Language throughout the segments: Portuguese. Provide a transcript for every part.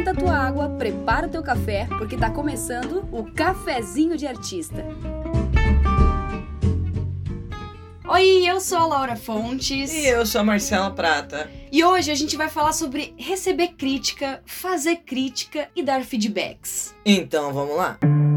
esquenta a tua água, prepara o teu café, porque tá começando o Cafezinho de Artista. Oi, eu sou a Laura Fontes. E eu sou a Marcela Prata. E hoje a gente vai falar sobre receber crítica, fazer crítica e dar feedbacks. Então vamos lá. Eu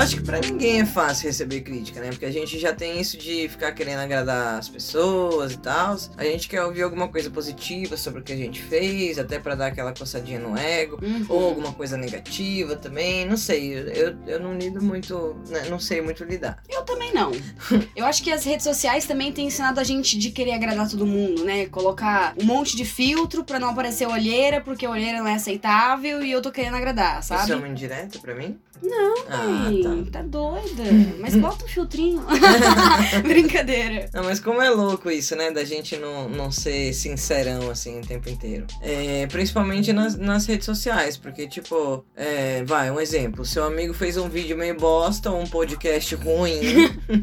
acho que pra ninguém é fácil receber crítica, né? Porque a gente já tem isso de ficar querendo agradar as pessoas e tal. A gente quer ouvir alguma coisa positiva sobre o que a gente fez, até pra dar aquela coçadinha no ego. Uhum. Ou alguma coisa negativa também. Não sei, eu, eu não lido muito. né, Não sei muito lidar. Eu também não. Eu acho que as redes sociais também têm ensinado a gente de querer agradar todo mundo, né? Colocar um monte de filtro pra não aparecer olheira, porque a olheira não é aceitável e eu tô querendo agradar, sabe? Isso é uma indireta pra mim? Não, Ah, tá. tá doida. Mas bota um filtrinho. Brincadeira. Não, mas como é louco isso, né? Da gente não, não ser sincerão assim o tempo inteiro. É, principalmente nas, nas redes sociais, porque, tipo, é, vai, um exemplo: seu amigo fez um vídeo meio bosta ou um podcast ruim.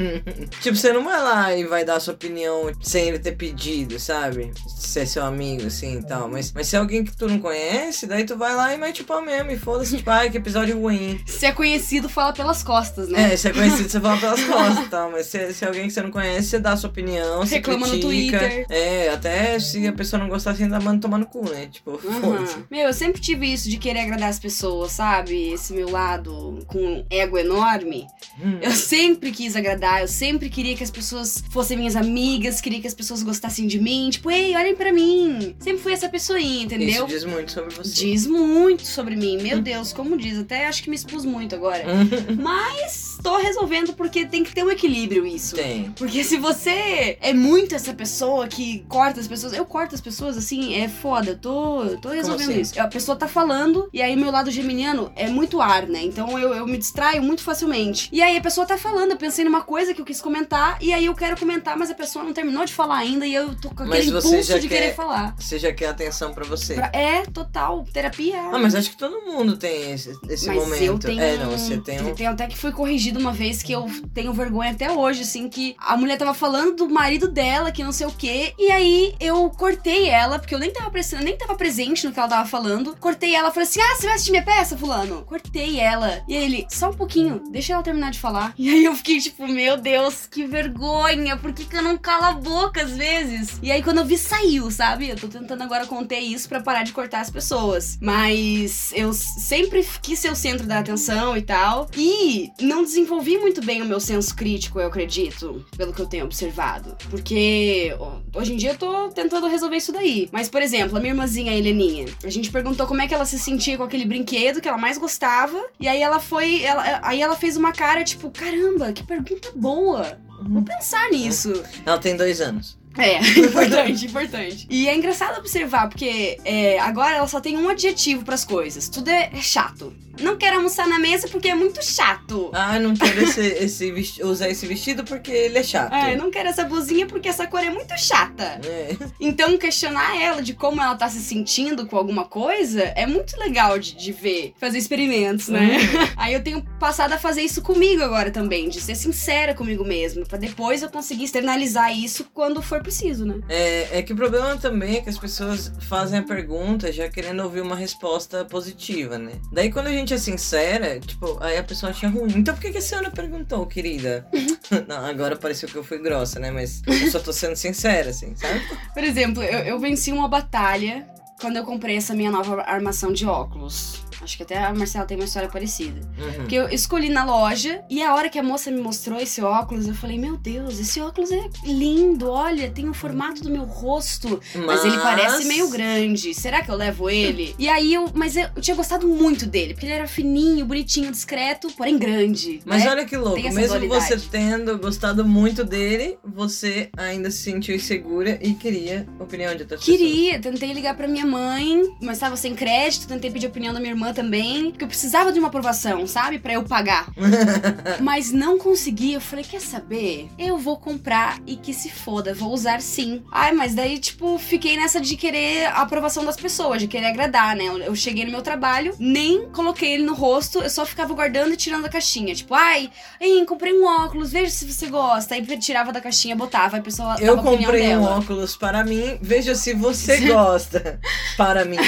tipo, você não vai lá e vai dar sua opinião sem ele ter pedido, sabe? Se é seu amigo, assim e tal. Mas, mas se é alguém que tu não conhece, daí tu vai lá e mete o pau mesmo. E foda-se, tipo, ai, que episódio ruim. Se é conhecido, fala pelas costas, né? É, se é conhecido, você fala pelas costas tal. Mas se, se alguém que você não conhece, você dá a sua opinião, você Reclama no critica. Twitter. É, até se a pessoa não gostar, você ainda manda tomar no cu, né? Tipo, Aham. foda-se. Meu, eu sempre tive isso de querer agradar as pessoas, sabe? Esse meu lado com ego enorme. Hum. Eu sempre quis agradar, eu sempre queria que as pessoas fossem minhas amigas, queria que as pessoas gostassem de mim. Tipo, ei, olhem pra mim. Sempre fui essa pessoinha, Isso entendeu? diz muito sobre você. Diz muito sobre mim, meu Deus, como diz. Até acho que me expus muito agora. Hum, Mas tô resolvendo porque tem que ter um equilíbrio isso. Tem. Porque se você é muito essa pessoa que corta as pessoas, eu corto as pessoas assim, é foda, eu tô, eu tô resolvendo assim? isso. A pessoa tá falando, e aí meu lado geminiano é muito ar, né? Então eu, eu me distraio muito facilmente. E aí a pessoa tá falando, eu pensei numa coisa que eu quis comentar, e aí eu quero comentar, mas a pessoa não terminou de falar ainda, e eu tô com aquele impulso de quer- querer falar. Você já quer atenção pra você. Pra- É, total, terapia. Ah, mas acho que todo mundo tem esse, esse Mas momento. eu tenho. É, não, você tem um. Tem até que fui corrigido uma vez que eu tenho vergonha até hoje, assim, que a mulher tava falando do marido dela, que não sei o quê. E aí eu cortei ela, porque eu nem tava, prestando, nem tava presente no que ela tava falando. Cortei ela, falei assim: Ah, você vai assistir minha peça, Fulano? Cortei ela. E aí ele, só um pouquinho, deixa ela terminar de falar. E aí eu fiquei tipo, meu Deus, que vergonha, por que, que eu não calo a boca às vezes? E aí quando eu vi, saiu, sabe? Eu tô tentando agora conter isso pra parar de cortar as pessoas. Mas eu sempre quis ser o centro da atenção e tal. E não desenvolvi muito bem o meu senso crítico, eu acredito, pelo que eu tenho observado. Porque hoje em dia eu tô tentando resolver isso daí. Mas, por exemplo, a minha irmãzinha, a Heleninha, a gente perguntou como é que ela se sentia com aquele brinquedo que ela mais gostava. E aí ela foi. ela- aí ela fez uma cara tipo: caramba, que pergunta boa. Vou pensar nisso. Ela tem dois anos. É, importante, importante. E é engraçado observar, porque é, agora ela só tem um adjetivo pras coisas. Tudo é, é chato. Não quero almoçar na mesa porque é muito chato. Ah, não quero esse, esse vesti- usar esse vestido porque ele é chato. É, não quero essa blusinha porque essa cor é muito chata. É. Então, questionar ela de como ela tá se sentindo com alguma coisa é muito legal de, de ver, fazer experimentos, né? Aí eu tenho passado a fazer isso comigo agora também, de ser sincera comigo mesma, pra depois eu conseguir externalizar isso quando for preciso, né? É, é que o problema também é que as pessoas fazem a pergunta já querendo ouvir uma resposta positiva, né? Daí quando a gente é sincera, tipo, aí a pessoa acha ruim. Então por que, que a senhora perguntou, querida? Não, agora pareceu que eu fui grossa, né? Mas eu só tô sendo sincera, assim, sabe? Por exemplo, eu, eu venci uma batalha quando eu comprei essa minha nova armação de óculos. Acho que até a Marcela tem uma história parecida. Uhum. Porque eu escolhi na loja e a hora que a moça me mostrou esse óculos, eu falei: Meu Deus, esse óculos é lindo. Olha, tem o formato do meu rosto. Mas, ele parece meio grande. Será que eu levo ele? e aí eu. Mas eu, eu tinha gostado muito dele, porque ele era fininho, bonitinho, discreto, porém grande. Mas né? olha que louco, mesmo dualidade. você tendo gostado muito dele, você ainda se sentiu insegura e queria opinião de outras pessoas. Queria, tentei ligar pra minha mãe, mas tava sem crédito, tentei pedir opinião da minha irmã também, porque eu precisava de uma aprovação, sabe? Pra eu pagar. mas não consegui. Eu falei, quer saber? Eu vou comprar e que se foda, vou usar sim. Ai, mas daí, tipo, fiquei nessa de querer a aprovação das pessoas, de querer agradar, né? Eu, cheguei no meu trabalho, nem coloquei ele no rosto, eu só ficava guardando e tirando da caixinha. Tipo, ai, hein, comprei um óculos, veja se você gosta. Aí tirava da caixinha, botava, a pessoa Eu comprei um óculos para mim, veja se você gosta. Para mim.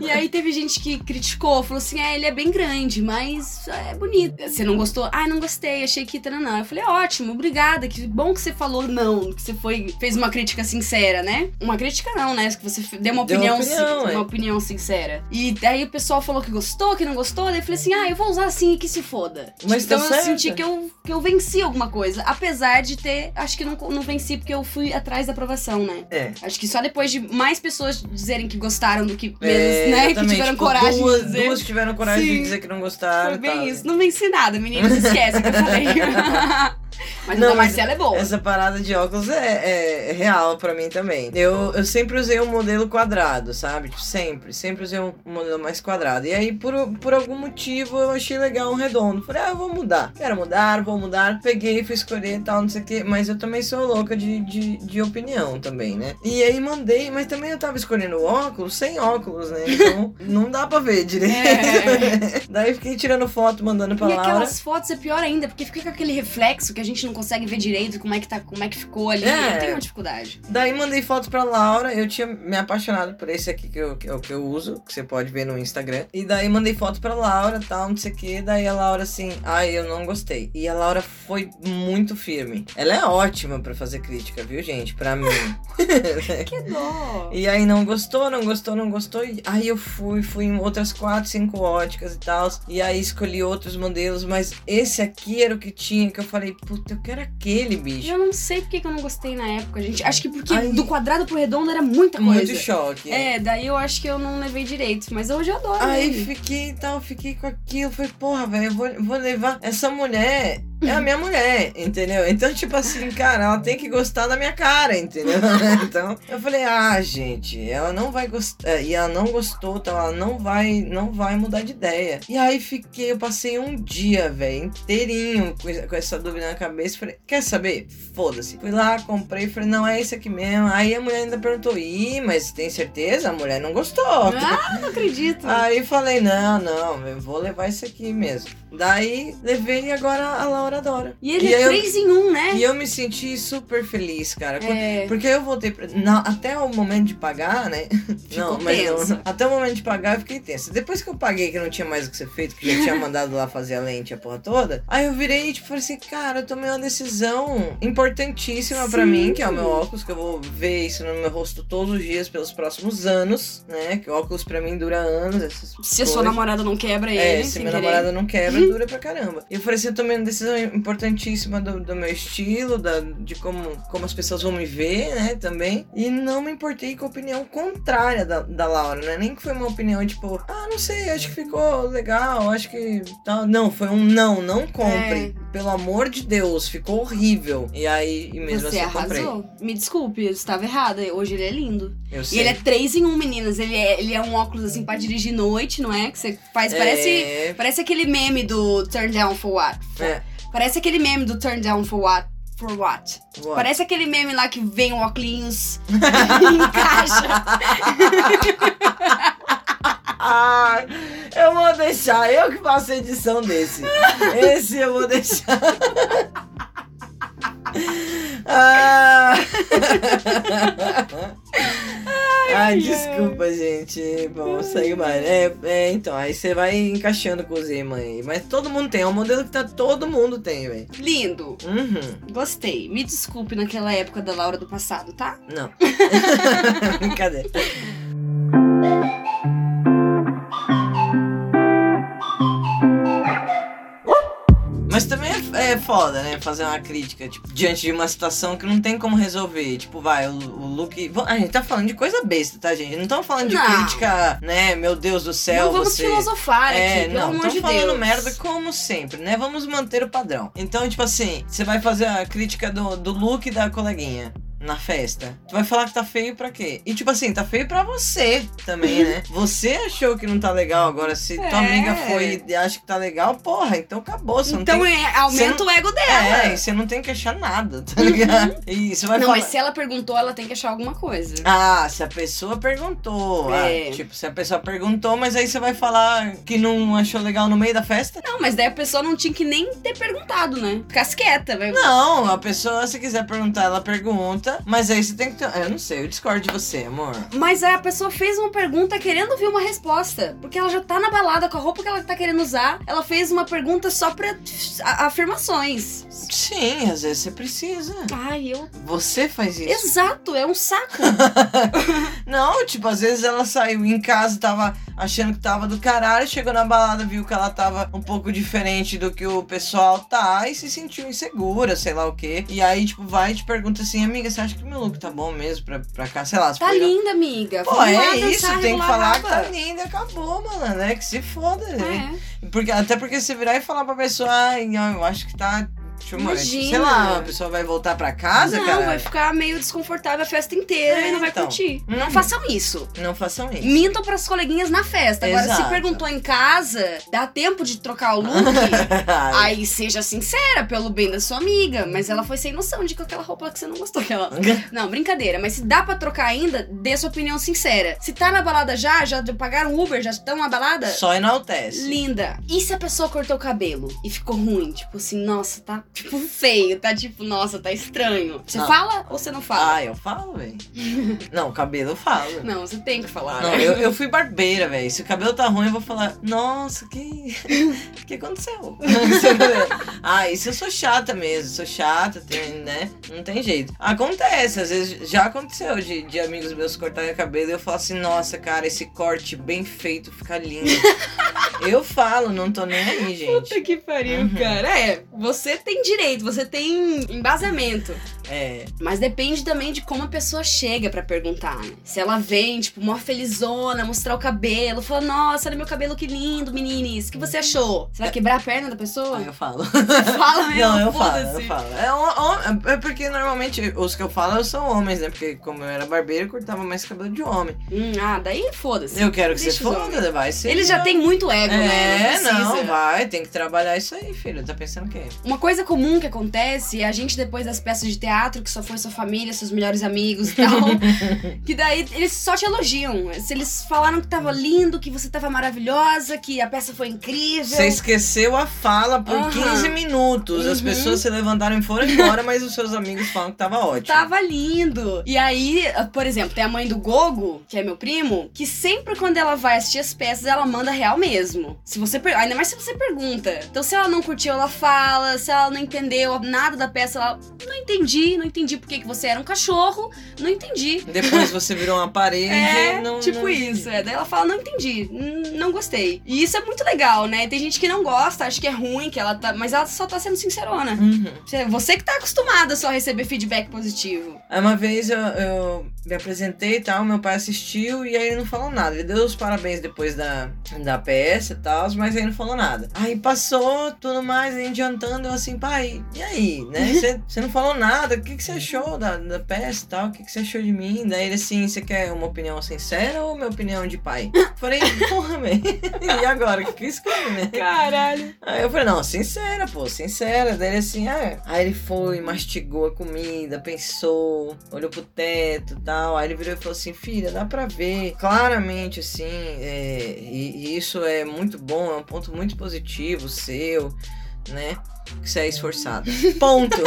E aí teve gente que criticou, falou assim: é, ele é bem grande, mas é bonito. Você não gostou? Ah, não gostei, achei que não. Eu falei, ótimo, obrigada. Que bom que você falou não, que você foi, fez uma crítica sincera, né? Uma crítica não, né? Que você deu uma Deu uma opinião, opinião, sin- é. uma opinião sincera. E daí o pessoal falou que gostou, que não gostou. Daí eu falei assim: ah, eu vou usar assim e que se foda. Mas tá então eu certo. senti que eu, que eu venci alguma coisa. Apesar de ter. Acho que não, não venci porque eu fui atrás da aprovação, né? É. Acho que só depois de mais pessoas dizerem que gostaram do que menos, É, né? Que tiveram tipo, coragem duas, de dizer. duas tiveram coragem Sim. de dizer que não gostaram. Foi bem tal. isso. Não venci nada, meninos. Esquece que eu falei. mas Não, a da Marcela é boa. Essa parada de óculos é, é real pra mim também. Eu, eu sempre usei um modelo quadrado, sabe? Tipo, sempre. Sempre usei um modelo mais quadrado. E aí, por, por algum motivo, eu achei legal um redondo. Falei, ah, eu vou mudar. Quero mudar, vou mudar. Peguei, fui escolher e tal, não sei o quê. Mas eu também sou louca de, de, de opinião também, né? E aí mandei, mas também eu tava escolhendo óculos sem óculos, né? Então, não dá pra ver direito. É. Daí fiquei tirando foto, mandando pra E Laura. aquelas fotos é pior ainda, porque fica com aquele reflexo que a gente não consegue ver direito como é que, tá, como é que ficou ali. É. Eu tenho uma dificuldade. Daí mandei foto pra Laura, eu tinha me apaixonado por esse aqui que eu, que eu, que eu uso, que você pode ver no Instagram. E daí mandei foto pra Laura, tal, não sei o que. Daí a Laura assim, ai, eu não gostei. E a Laura foi muito firme. Ela é ótima pra fazer crítica, viu, gente? Pra mim. Que dó. E aí não gostou, não gostou, não gostou. E aí eu fui, fui em outras quatro, cinco óticas e tal. E aí escolhi outros modelos, mas esse aqui era o que tinha, que eu falei, puta, eu quero aquele, bicho. Eu não sei por que eu não gostei na época, gente. Acho que porque Aí- do quadrado pro redondo era muita coisa. Muito choque. É, daí eu acho que eu não levei direito. Mas hoje eu adoro. Aí ele. fiquei e tal, fiquei com aquilo. Falei, porra, velho, eu vou, vou levar. Essa mulher é a minha mulher, entendeu? Então, tipo assim, cara, ela tem que gostar da minha cara, entendeu? Então, eu falei, ah, gente, ela não vai gostar. E ela não gostou, então ela não vai, não vai mudar de ideia. E aí fiquei, eu passei um dia, velho, inteirinho com essa- com essa dúvida na cabeça. Falei, quer saber? Foda-se. Fui lá, comprei, falei, não, é esse aqui mesmo. Aí a mulher ainda perguntou, ih, mas tem certeza? A mulher não gostou. Ah, não acredito. Aí falei, não, não, eu vou levar esse aqui mesmo. Daí levei e agora a Laura adora. E ele e é eu- 3 em 1, né? E eu me senti super feliz, cara. É. Porque eu voltei pra. Não, até o momento de pagar, né? Ficou não, mas eu- até o momento de pagar eu fiquei tenso. Depois que eu paguei, que não tinha mais o que ser feito, que já tinha mandado lá fazer a lente a porra toda. Aí eu virei e tipo, falei assim, cara, eu tomei uma decisão importantíssima pra Sim. mim, que é o meu óculos, que eu vou ver isso no meu rosto todos os dias pelos próximos anos, né? Que o óculos pra mim dura anos. Se a sua coisas. namorada não quebra ele, É, se querer. namorado não quebra, dura pra caramba. E eu falei assim, eu tomei uma decisão importantíssima do, do meu estilo, da, de como, como as pessoas vão me ver, né, também. E não me importei com a opinião contrária da, da Laura, né? Nem que foi uma opinião, tipo, ah, não sei, acho que ficou legal, acho que tal. Não, foi um não, não compre. Pelo amor de Deus, ficou horrível. E aí, e mesmo Você assim, eu comprei. arrasou. Me desculpe, eu estava errada. Hoje ele é lindo. Eu E sei. ele é 3 em 1, meninas. Ele é, ele é um óculos assim pra dirigir noite, não é? Que você faz. É, Parece, parece aquele meme do Turn Down for What? É. Parece aquele meme do Turn Down for What? For what? What? Parece aquele meme lá que vem o óculos e encaixa. Ah, eu vou deixar, eu que faço a edição desse. Esse eu vou deixar. Ah. Ai, desculpa, gente. Bom, segue mais. É, é, então, aí você vai encaixando com o Zema aí. Mas todo mundo tem, é um modelo que tá, todo mundo tem, velho. Lindo. Uhum, Gostei. Me desculpe naquela época da Laura do passado, tá? não. Brincadeira. Foda, né? Fazer uma crítica, tipo, diante de uma situação que não tem como resolver. Tipo, vai, o, o look. A gente tá falando de coisa besta, tá, gente? Não estamos falando de Não. crítica, né? Meu Deus do céu, não vamos você. filosofar É, aqui, pelo não, amor de falando Deus. merda como sempre, né? Vamos manter o padrão. Então, tipo assim, você vai fazer a crítica do, do look da coleguinha. Na festa? Tu vai falar que tá feio pra quê? E tipo assim, tá feio pra você também, né? Você achou que não tá legal, agora se tua É. amiga foi e acha que tá legal, porra, então acabou. Você Então não tem... é, aumenta o ego dela. É, e você não tem que achar nada, tá ligado? E você vai Não, falar... mas se ela perguntou, ela tem que achar alguma coisa. Ah, se a pessoa perguntou. É. Ah, tipo, se a pessoa perguntou, mas aí você vai falar que não achou legal no meio da festa? Não, mas daí a pessoa não tinha que nem ter perguntado, né? Ficasse quieta, vai. Não, a pessoa, se quiser perguntar, ela pergunta. Mas aí você tem que ter. Eu não sei, eu discordo de você, amor. Mas aí a pessoa fez uma pergunta querendo ouvir uma resposta. Porque ela já tá na balada com a roupa que ela tá querendo usar. Ela fez uma pergunta só pra afirmações. Sim, às vezes você precisa. Ai, eu. Você faz isso. Exato, é um saco. Não, tipo, às vezes ela saiu em casa, tava achando que tava do caralho, chegou na balada, viu que ela tava um pouco diferente do que o pessoal tá e se sentiu insegura, sei lá o quê. E aí, tipo, vai e te pergunta assim, amiga, você acha que meu look tá bom mesmo pra, pra cá? Sei lá, se Tá linda, amiga. Pô, Vamos é isso, tem que falar que tá linda, acabou, mano, né? Que se foda? É. Porque, até porque você virar e falar pra pessoa, ai, não, eu acho que tá. Imagina. Sei lá, a pessoa vai voltar pra casa, não, cara. vai ficar meio desconfortável a festa inteira É, e não vai então. curtir. Uhum. Não façam isso. Não façam isso. Mintam pras coleguinhas na festa. Agora, se Exato. perguntou em casa, dá tempo de trocar o look. Aí seja sincera, pelo bem da sua amiga. Mas ela foi sem noção de com aquela roupa que você não gostou. Aquela... Não, brincadeira. Mas se dá pra trocar ainda, dê sua opinião sincera. Se tá na balada já, já pagaram Uber, já estão na balada, Só enaltece. linda. E se a pessoa cortou o cabelo e ficou ruim? Tipo assim, nossa, tá tipo feio, tá tipo, nossa, tá estranho. Você Não. fala ou você não fala? Ah, eu falo, velho. não, cabelo eu falo. Não, você tem que falar. Não, né? eu, eu fui barbeira, velho. Se o cabelo tá ruim, eu vou falar, nossa, que. O que aconteceu? ah, isso eu sou chata mesmo. Sou chata, tem, né? Não tem jeito. Acontece, às vezes já aconteceu de, de amigos meus cortarem o cabelo e eu falo assim, nossa, cara, esse corte bem feito fica lindo. eu falo, não tô nem aí, gente. Puta que pariu, Uhum. cara. É, você tem direito, você tem embasamento. É. Mas depende também de como a pessoa chega pra perguntar, né? Se ela vem, tipo, mó felizona, mostrar o cabelo, fala, nossa, olha meu cabelo que lindo, meninas, o que você achou? Você vai quebrar a perna da pessoa? Aí eu falo. Fala mesmo, Não, eu falo, eu falo. É, um- um- é porque normalmente os que eu falo são homens, né? Porque como eu era barbeiro, eu cortava mais cabelo de homem. Hum, ah, daí foda-se. Eu quero que Deixa você foda, vai ser. Eles já têm muito ego, né? É, não, precisa. vai, tem que trabalhar isso aí, filho. Tá pensando o quê? Uma coisa comum que acontece é a gente, depois das peças de teatro, que só foi sua família, seus melhores amigos e tal, que daí eles só te elogiam. Se eles falaram que tava lindo, que você tava maravilhosa, que a peça foi incrível. Você esqueceu a fala por Aham. 15 minutos. As Uhum. pessoas se levantaram e foram embora, mas os seus amigos falam que tava ótimo. Tava lindo. E aí, por exemplo, tem a mãe do Gogo, que é meu primo, que sempre quando ela vai assistir as peças, ela manda real mesmo. Se você per- ainda mais se você pergunta. Então, se ela não curtiu, ela fala. Se ela não entendeu nada da peça, ela não entendi, não entendi por que que você era um cachorro, não entendi. Depois você virou uma parede. É, não, tipo não- isso. É. Daí ela fala, não entendi, não gostei. E isso é muito legal, né? Tem gente que não gosta, acha que é ruim, que ela tá. Mas ela só tá sendo sincerona. Uhum. Você- que tá acostumada só a receber feedback positivo. Uma vez eu, eu me apresentei e tal, meu pai assistiu e aí ele não falou nada. Ele deu os parabéns depois da, da peça e tal, mas aí não falou nada. Aí passou tudo mais, a gente jantando, eu assim, pai, e aí, né? Você- não falou nada, o que, que você achou da, da peça e tal? O que, que você achou de mim? Daí ele assim, você quer uma opinião sincera ou minha opinião de pai? Falei, porra, velho. E agora, o que, que eu escolho, né? Caralho. Aí eu falei, não, sincera, pô, sincera. Daí ele assim, ah. Aí ele foi, mastigou a comida, pensou, olhou pro teto e tal. Aí ele virou e falou assim, filha, dá pra ver claramente, assim, é, e, e isso é muito bom, é um ponto muito positivo seu, né? Que você é esforçada. Ponto.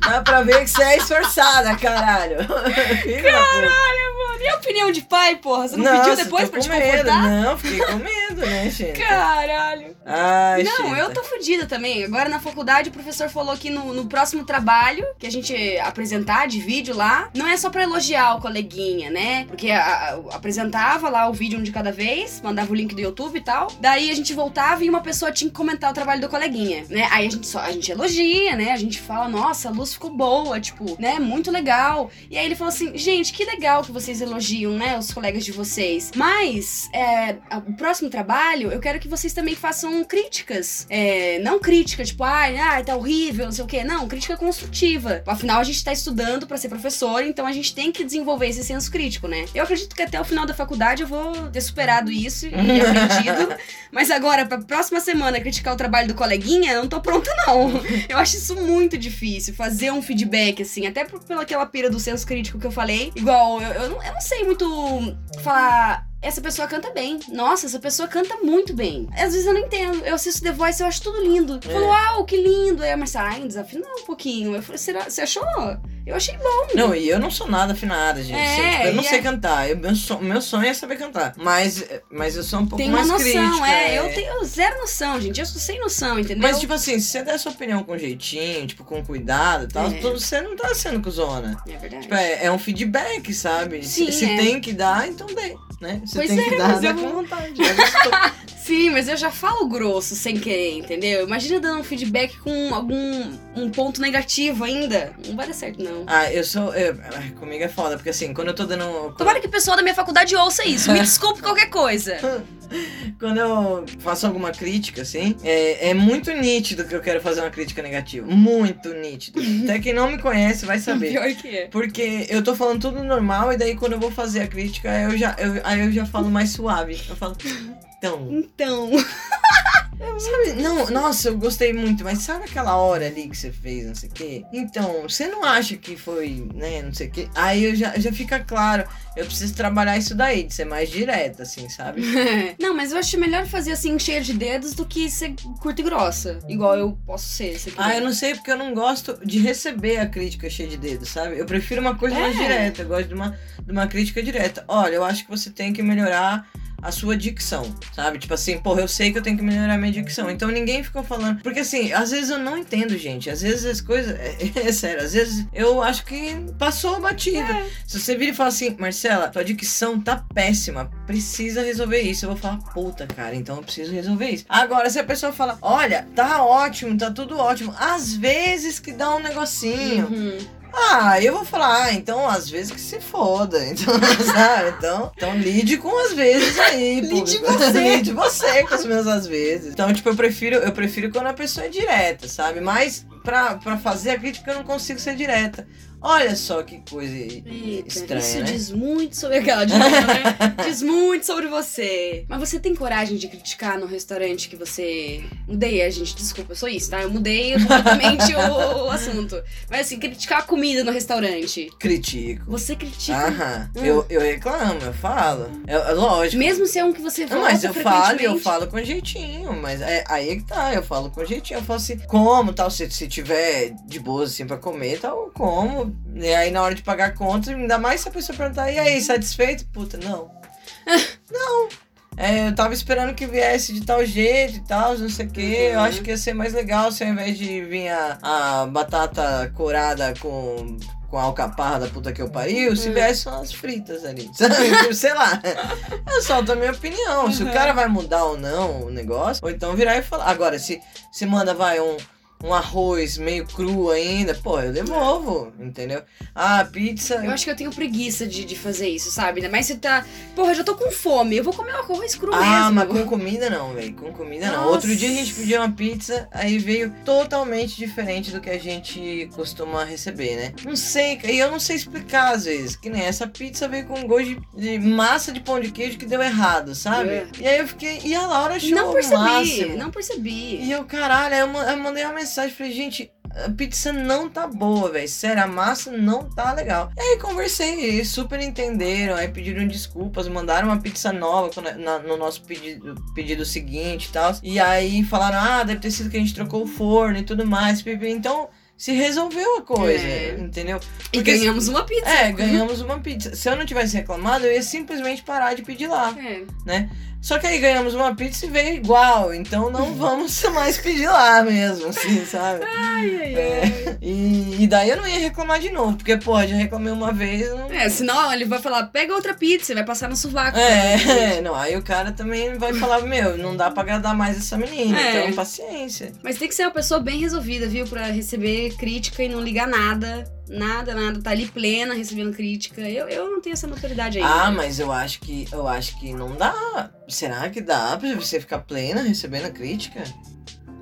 dá pra ver que você é esforçada, caralho. Da puta. E a opinião de pai, porra? Você não pediu Nossa, depois tô pra te medo. confortar? Não, fiquei com medo, né, gente? Caralho. Ai, Não, Chita. eu tô fodida também. Agora na faculdade o professor falou que no, no próximo trabalho que a gente apresentar de vídeo lá, não é só pra elogiar o coleguinha, né? Porque a- a- apresentava lá o vídeo um de cada vez, mandava o link do YouTube e tal. Daí a gente voltava e uma pessoa tinha que comentar o trabalho do coleguinha, né? Aí a gente só a gente elogia, né? A gente fala, nossa, a luz ficou boa, tipo, né? Muito legal. E aí ele falou assim, gente, que legal que vocês elogiam, né? Os colegas de vocês. Mas é, o próximo trabalho trabalho, eu quero que vocês também façam críticas. É, não crítica, tipo, ai, ai, tá horrível, não sei o quê. Não, crítica construtiva. Afinal, a gente tá estudando para ser professor, então a gente tem que desenvolver esse senso crítico, né? Eu acredito que até o final da faculdade eu vou ter superado isso e aprendido. mas agora, pra próxima semana, criticar o trabalho do coleguinha, eu não tô pronta, não. Eu acho isso muito difícil, fazer um feedback, assim, até por, pela aquela pira do senso crítico que eu falei. Igual, eu, eu, não, eu não sei muito falar essa pessoa canta bem. Nossa, essa pessoa canta muito bem. Às vezes eu não entendo. Eu assisto The Voice eu acho tudo lindo. Eu falo, uau, que lindo. Aí a Marcia, ai, desafinou um pouquinho. Eu falei, será, você achou? Eu achei bom. Não, e eu não sou nada afinada, gente. É, Tipo, eu não sei é- cantar. Eu, meu, sonho, meu sonho é saber cantar. Mas, mas eu sou um pouco Tem uma mais noção, crítica. é. Eu tenho zero noção, gente. Eu sou sem noção, entendeu? Mas, tipo assim, se você der sua opinião com jeitinho, tipo, com cuidado e tal, É. você não tá sendo cuzona. é verdade. Tipo, é, é um feedback, sabe? Sim, se se é. tem que dar, então dê, né? Se Pois tem é, que dar, mas dá eu vou- vontade. Sim, mas eu já falo grosso sem querer, entendeu? Imagina dando um feedback com algum um ponto negativo ainda. Não vai dar certo, não. ah, eu sou... eu- comigo é foda, porque assim, quando eu tô dando... Tomara que o pessoal da minha faculdade ouça isso. Me desculpe qualquer coisa. Quando eu faço alguma crítica, assim, é, é muito nítido que eu quero fazer uma crítica negativa. Muito nítido. Até quem não me conhece vai saber. Pior que é. Porque eu tô falando tudo normal e daí quando eu vou fazer a crítica, eu já, eu, aí eu já falo mais suave. Eu falo, então, Então. sabe? Não, nossa, eu gostei muito, mas sabe aquela hora ali que você fez, não sei o quê? Então, você não acha que foi, né, não sei o quê? Aí eu já, já fica claro, eu preciso trabalhar isso daí, de ser mais direta, assim, sabe? Não, mas eu acho melhor fazer assim, cheia de dedos, do que ser curta e grossa. Igual eu posso ser. se Ah, eu não sei porque eu não gosto de receber a crítica cheia de dedos, sabe? Eu prefiro uma coisa mais É. direta, eu gosto de uma, de uma crítica direta. Olha, eu acho que você tem que melhorar a sua dicção, sabe? Tipo assim, porra, eu sei que eu tenho que melhorar minha dicção. Então ninguém ficou falando. Porque assim, às vezes eu não entendo, gente. Às vezes as coisas. É, sério, às vezes eu acho que passou batido. É. Se você vira e fala assim, Marcela, tua dicção tá péssima, precisa resolver isso. Eu vou falar, puta, cara, então eu preciso resolver isso. Agora, se a pessoa fala, olha, tá ótimo, tá tudo ótimo, às vezes que dá um negocinho. Uhum. Ah, eu vou falar, ah, então às vezes que se foda. Então, sabe? Então, então lide com as vezes aí. Lide você. lide você com as meus às vezes. Então, tipo, eu prefiro, eu prefiro quando a pessoa é direta, sabe? Mas pra, pra fazer a crítica eu não consigo ser direta. Olha só que coisa Eita, estranha, isso né? diz muito sobre aquela de novo, né? Diz muito sobre você. Mas você tem coragem de criticar no restaurante que você. Mudei, a gente, desculpa, eu sou isso, tá? Eu mudei completamente o, o assunto. Mas assim, criticar a comida no restaurante. Critico. Você critica. Aham. Hum. Eu, eu reclamo, eu falo. É, é lógico. Mesmo se é um que você volta mas eu falo e eu falo com jeitinho, mas é, aí é que tá, eu falo com jeitinho, eu falo assim, como, tal, se, se tiver de boas assim pra comer, tal, como, e aí na hora de pagar a conta, ainda mais se a pessoa perguntar, e aí, satisfeito? Puta, não. não. É, eu tava esperando que viesse de tal jeito e tal, não sei o que. Eu Uhum. acho que ia ser mais legal se ao invés de vir a, a batata corada com, com a alcaparra da puta que eu pariu, se Uhum. viesse umas fritas ali. Sabe? Tipo, sei lá. Eu solto a minha opinião. Se o Uhum. cara vai mudar ou não o negócio, ou então virar e falar. Agora, se se manda, vai, um, um arroz meio cru ainda, pô, eu devolvo, entendeu? Ah, pizza. Eu acho que eu tenho preguiça de, de fazer isso, sabe? Ainda mais se tá. Porra, eu já tô com fome. Eu vou comer um arroz cru Ah, mesmo. mas com comida não, velho. Com comida não. Nossa. Outro dia a gente pediu uma pizza, aí veio totalmente diferente do que a gente costuma receber, né? Não sei, e eu não sei explicar às vezes. Que nem essa pizza veio com gosto de, de massa de pão de queijo que deu errado, sabe? É. E aí eu fiquei. E a Laura achou Não percebi, máximo. não percebi. E eu, caralho, eu, eu mandei uma mensagem, falei, gente, a pizza não tá boa, velho. Sério, a massa não tá legal. E aí conversei, super entenderam, aí pediram desculpas, mandaram uma pizza nova na- no nosso pedido, pedido seguinte e tal. E aí falaram, ah, deve ter sido que a gente trocou o forno e tudo mais. Então se resolveu a coisa, É. entendeu? E Porque- ganhamos uma pizza. É, ganhamos uma pizza. Se eu não tivesse reclamado, eu ia simplesmente parar de pedir lá. É. Só que aí ganhamos uma pizza e veio igual, então não vamos mais pedir lá mesmo, assim, sabe? Ai, ai, É. ai. E, e daí eu não ia reclamar de novo, porque, pô, já reclamei uma vez. Não... É, senão ele vai falar, pega outra pizza, e vai passar no sovaco. É, não, aí o cara também vai falar, meu, não dá pra agradar mais essa menina, É. então paciência. Mas tem que ser uma pessoa bem resolvida, viu? Pra receber crítica e não ligar nada. Nada, nada. Tá ali plena, recebendo crítica. Eu, eu não tenho essa maturidade aí. Ah, mas eu acho que eu acho que não dá. Será que dá pra você ficar plena recebendo crítica?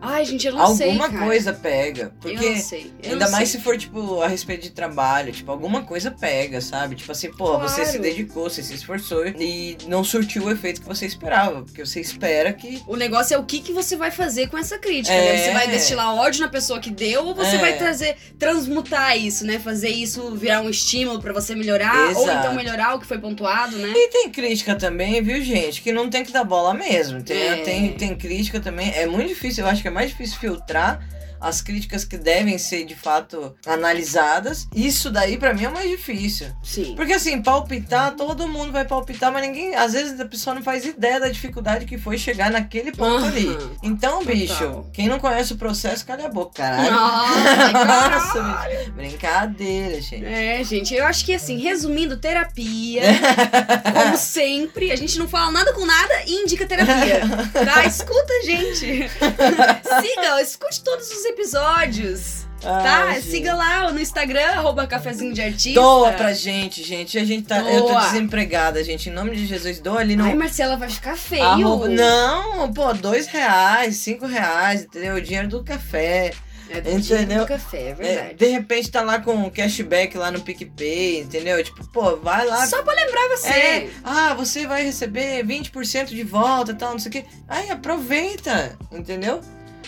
Ai, gente, eu não alguma sei. Cara. coisa pega. Porque eu não sei. Eu ainda não mais sei. se for, tipo, a respeito de trabalho, tipo, alguma coisa pega, sabe? Tipo assim, pô, você se Claro. dedicou, você se esforçou e não surtiu o efeito que você esperava. Porque você espera que. O negócio é o que, que você vai fazer com essa crítica, É. né? Você vai destilar ódio na pessoa que deu ou você É. vai trazer, transmutar isso, né? Fazer isso virar um estímulo pra você melhorar ou Exato. então melhorar o que foi pontuado, né? E tem crítica também, viu, gente? Que não tem que dar bola mesmo. Tem, É. tem, tem crítica também. É muito difícil, eu acho que é mais difícil filtrar as críticas que devem ser de fato analisadas. Isso daí pra mim é mais difícil. Sim. Porque assim, palpitar, todo mundo vai palpitar, mas ninguém, às vezes a pessoa não faz ideia da dificuldade que foi chegar naquele ponto Aham. ali. Então, Total. bicho, quem não conhece o processo, cala a boca, caralho. Caralho. Nossa, bicho. Brincadeira, gente. É, gente, eu acho que assim, resumindo, terapia, como sempre, a gente não fala nada com nada e indica terapia. Tá? Escuta, gente. Siga, escute todos os episódios. Tá? Gente. Siga lá no Instagram, arroba cafezinho de artista. Doa pra gente, gente. A gente tá. Eu tô Doa. desempregada, gente. Em nome de Jesus, doa ali no. Ai, Marcela, vai ficar feio. arroba- Não, pô, dois reais, cinco reais, entendeu? O dinheiro do café. É do Entendeu? do café, é É, verdade. de repente tá lá com cashback lá no PicPay, entendeu? Tipo, pô, vai lá. Só pra lembrar você. É, ah, você vai receber 20% de volta e tal, não sei o quê. Aí aproveita, entendeu?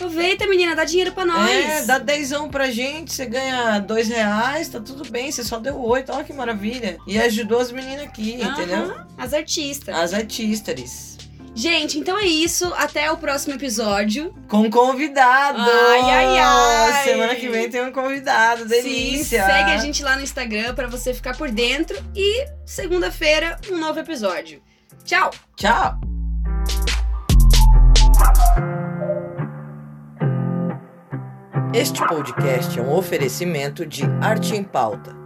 Aproveita, menina, dá dinheiro pra nós. É, dá dezão pra gente, você ganha dois reais, tá tudo bem, você só deu oito, olha que maravilha. E ajudou as meninas aqui, Aham, entendeu? As artistas. As artistas. Gente, então é isso. Até o próximo episódio. Com convidado! Ai, ai, ai. Semana que vem tem um convidado, delícia! Sim, segue a gente lá no Instagram pra você ficar por dentro. E segunda-feira, um novo episódio. Tchau! Tchau! Este podcast é um oferecimento de Arte em Pauta